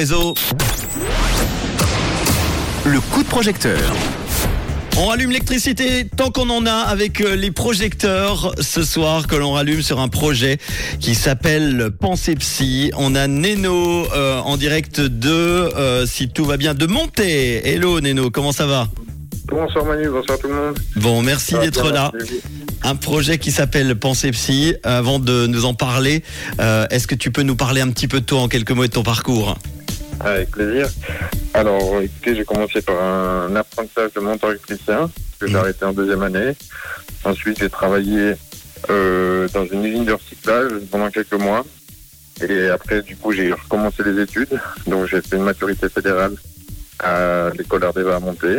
Réseau. Le coup de projecteur. On rallume l'électricité tant qu'on en a avec euh, les projecteurs ce soir que l'on rallume sur un projet qui s'appelle Pensée Psy. On a Neno euh, en direct de, euh, si tout va bien, de Monté. Hello Neno, comment ça va? Bonsoir Manu, bonsoir tout le monde. Bon, merci d'être là. merci. Un projet qui s'appelle Pensée Psy. Avant de nous en parler, euh, est-ce que tu peux nous parler un petit peu de toi en quelques mots et de ton parcours Avec plaisir. Alors, écoutez, j'ai commencé par un apprentissage de monteur électricien que j'ai Mhm. arrêté en deuxième année. Ensuite, j'ai travaillé euh, dans une usine de recyclage pendant quelques mois. Et après, du coup, j'ai recommencé les études. Donc, j'ai fait une maturité fédérale à l'école Ardeva à Monté.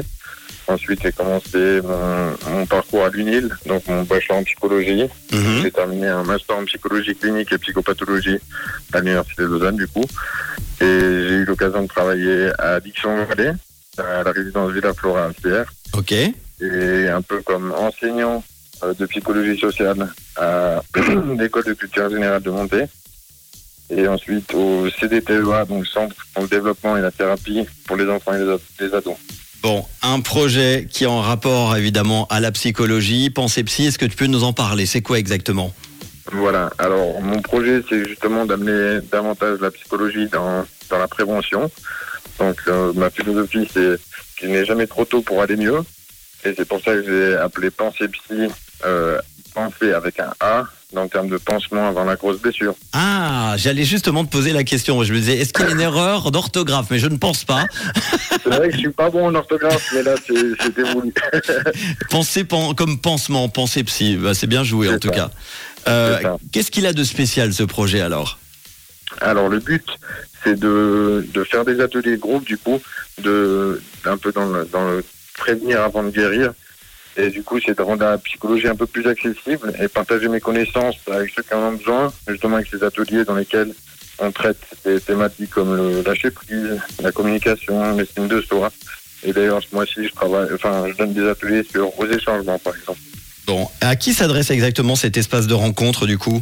Ensuite, j'ai commencé mon, mon parcours à l'UNIL, donc mon bachelor en psychologie. Mhm. J'ai terminé un master en psychologie clinique et psychopathologie à l'Université de Lausanne, du coup. Et j'ai eu l'occasion de travailler à Addiction Valley, à la résidence Villa Flora à Sierre, Ok. et un peu comme enseignant euh, de psychologie sociale à l'école de culture générale de Monté. Et ensuite au CDTEA, donc Centre pour le développement et la thérapie pour les enfants et les ados. Bon, un projet qui est en rapport évidemment à la psychologie, pensée psy, est-ce que tu peux nous en parler? C'est quoi exactement? Voilà. Alors, mon projet, c'est justement d'amener davantage la psychologie dans, dans la prévention. Donc, euh, ma philosophie, c'est qu'il n'est jamais trop tôt pour aller mieux. Et c'est pour ça que j'ai appelé Pensée Psy, euh, penser avec un A, dans le terme de pansement avant la grosse blessure. Ah, j'allais justement te poser la question. Je me disais, est-ce qu'il y a une erreur d'orthographe? Mais je ne pense pas. C'est vrai que je suis pas bon en orthographe, mais là, c'était voulu. Penser pen- comme pansement, pensée psy, bah, c'est bien joué en tout cas. Euh. Qu'est-ce qu'il a de spécial ce projet alors? Alors le but, c'est de, de faire des ateliers de groupe, du coup, de un peu dans le, dans le prévenir avant de guérir. Et du coup, c'est de rendre la psychologie un peu plus accessible et partager mes connaissances avec ceux qui en ont besoin, justement avec ces ateliers dans lesquels on traite des thématiques comme le lâcher prise, la communication, l'estime de soi. Et d'ailleurs, ce mois-ci, je travaille, enfin, je donne des ateliers sur oser changement, par exemple. Bon, à qui s'adresse exactement cet espace de rencontre du coup?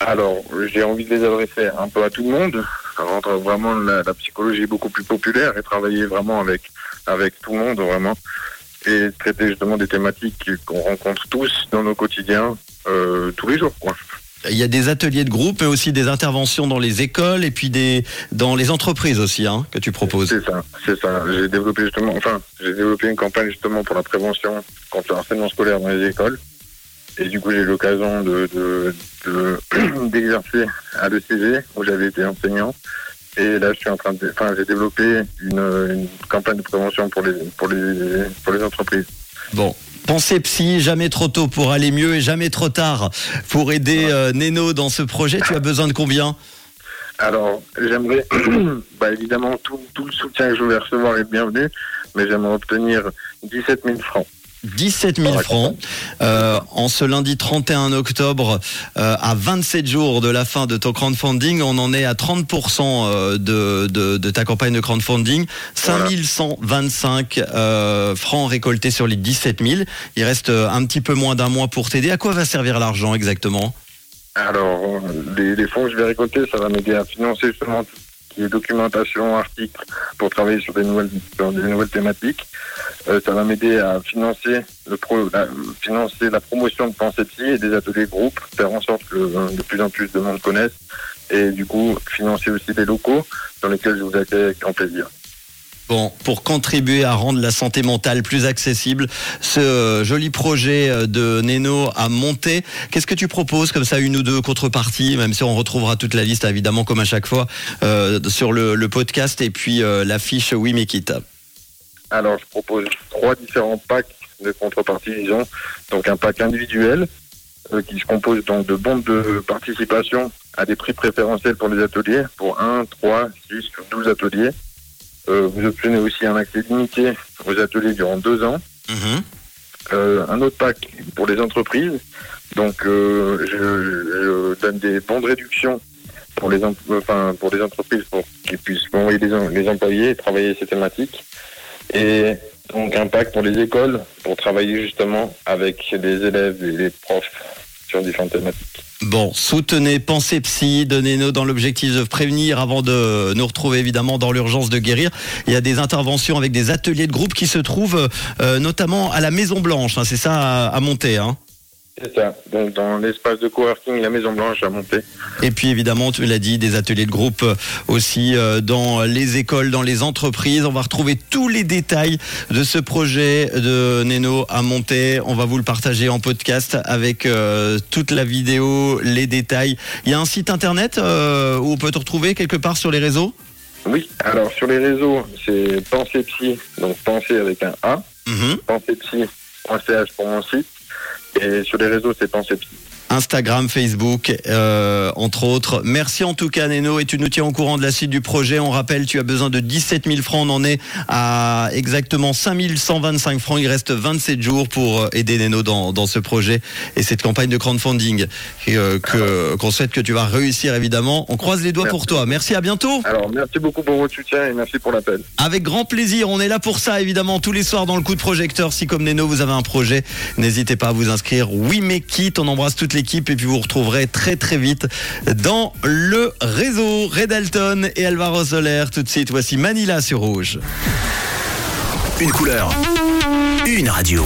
Alors, j'ai envie de les adresser un peu à tout le monde, rendre vraiment la, la psychologie beaucoup plus populaire et travailler vraiment avec, avec tout le monde, vraiment, et traiter justement des thématiques qu'on rencontre tous dans nos quotidiens, euh, tous les jours, quoi. Il y a des ateliers de groupe, mais aussi des interventions dans les écoles et puis des dans les entreprises aussi hein, que tu proposes. C'est ça, c'est ça. J'ai développé justement, enfin, j'ai développé une campagne justement pour la prévention contre le harcèlement scolaire dans les écoles. Et du coup, j'ai eu l'occasion de, de, de- d'exercer à l'ECG, où j'avais été enseignant. Et là, je suis en train de, enfin, j'ai développé une, une campagne de prévention pour les, pour les, pour les entreprises. Bon. Pensez psy, jamais trop tôt pour aller mieux et jamais trop tard pour aider euh, Neno dans ce projet. Tu as besoin de combien? Alors, j'aimerais, bah, évidemment, tout, tout le soutien que je vais recevoir est bienvenu, mais j'aimerais obtenir 17 000 francs. 17 000 Ouais, francs euh, en ce lundi 31 octobre euh, à 27 jours de la fin de ton crowdfunding. On en est à 30% euh, de, de, de ta campagne de crowdfunding. 5125 euh, francs récoltés sur les 17 000. Il reste un petit peu moins d'un mois pour t'aider. À quoi va servir l'argent exactement? Alors, les, les fonds que je vais récolter, ça va m'aider à financer justement tout ce qui est documentation, articles, pour travailler sur des nouvelles, sur des nouvelles thématiques. Euh, ça va m'aider à financer, le pro, la, financer la promotion de Pensée Psy et des ateliers de groupe, faire en sorte que euh, de plus en plus de monde connaisse. Et du coup, financer aussi des locaux dans lesquels je vous accueille avec grand plaisir. Bon, pour contribuer à rendre la santé mentale plus accessible, ce euh, joli projet euh, de Neno a monté. Qu'est-ce que tu proposes comme ça, une ou deux contreparties, même si on retrouvera toute la liste évidemment comme à chaque fois euh, sur le, le podcast et puis euh, la fiche We Make It. Alors, je propose trois différents packs de contrepartie, disons. Donc, un pack individuel euh, qui se compose donc de bons de participation à des prix préférentiels pour les ateliers, pour 1, 3, 6 ou 12 ateliers. Euh, vous obtenez aussi un accès limité aux ateliers durant deux ans. Mhm. Euh, un autre pack pour les entreprises. Donc, euh, je, je donne des bons de réduction pour les, em- enfin, pour les entreprises pour qu'ils puissent envoyer les, les employés et travailler ces thématiques. Et donc, un pack pour les écoles pour travailler justement avec les élèves et les profs sur différentes thématiques. Bon, soutenez Pensez Psy, donnez-nous dans l'objectif de prévenir avant de nous retrouver évidemment dans l'urgence de guérir. Il y a des interventions avec des ateliers de groupe qui se trouvent euh, notamment à la Maison Blanche. Hein, c'est ça à, monter. Hein. C'est ça, donc dans l'espace de coworking, la Maison Blanche à monter. Et puis évidemment, tu l'as dit, des ateliers de groupe euh, aussi euh, dans les écoles, dans les entreprises. On va retrouver tous les détails de ce projet de Neno à monter. On va vous le partager en podcast avec euh, toute la vidéo, les détails. Il y a un site internet où on peut te retrouver quelque part sur les réseaux? Oui, alors sur les réseaux, c'est Pensée Psy, donc Pensée avec un A. Mm pour mon site. Et sur les réseaux, c'est Pensée Instagram, Facebook, euh, entre autres. Merci en tout cas, Neno, et tu nous tiens au courant de la suite du projet. On rappelle, tu as besoin de 17 000 francs. On en est à exactement 5 125 francs. Il reste 27 jours pour euh, aider Neno dans, dans ce projet et cette campagne de crowdfunding euh, que qu'on souhaite que tu vas réussir évidemment. On croise les doigts pour toi. Merci, à bientôt. Alors, merci beaucoup pour votre soutien et merci pour l'appel. Avec grand plaisir. On est là pour ça, évidemment, tous les soirs dans le coup de projecteur. Si comme Neno, vous avez un projet, n'hésitez pas à vous inscrire. Oui, mais quitte. On embrasse toute l'équipe et puis vous retrouverez très très vite dans le réseau Redalton et Alvaro Soler. Tout de suite, voici Manila sur Rouge. Une couleur, une radio.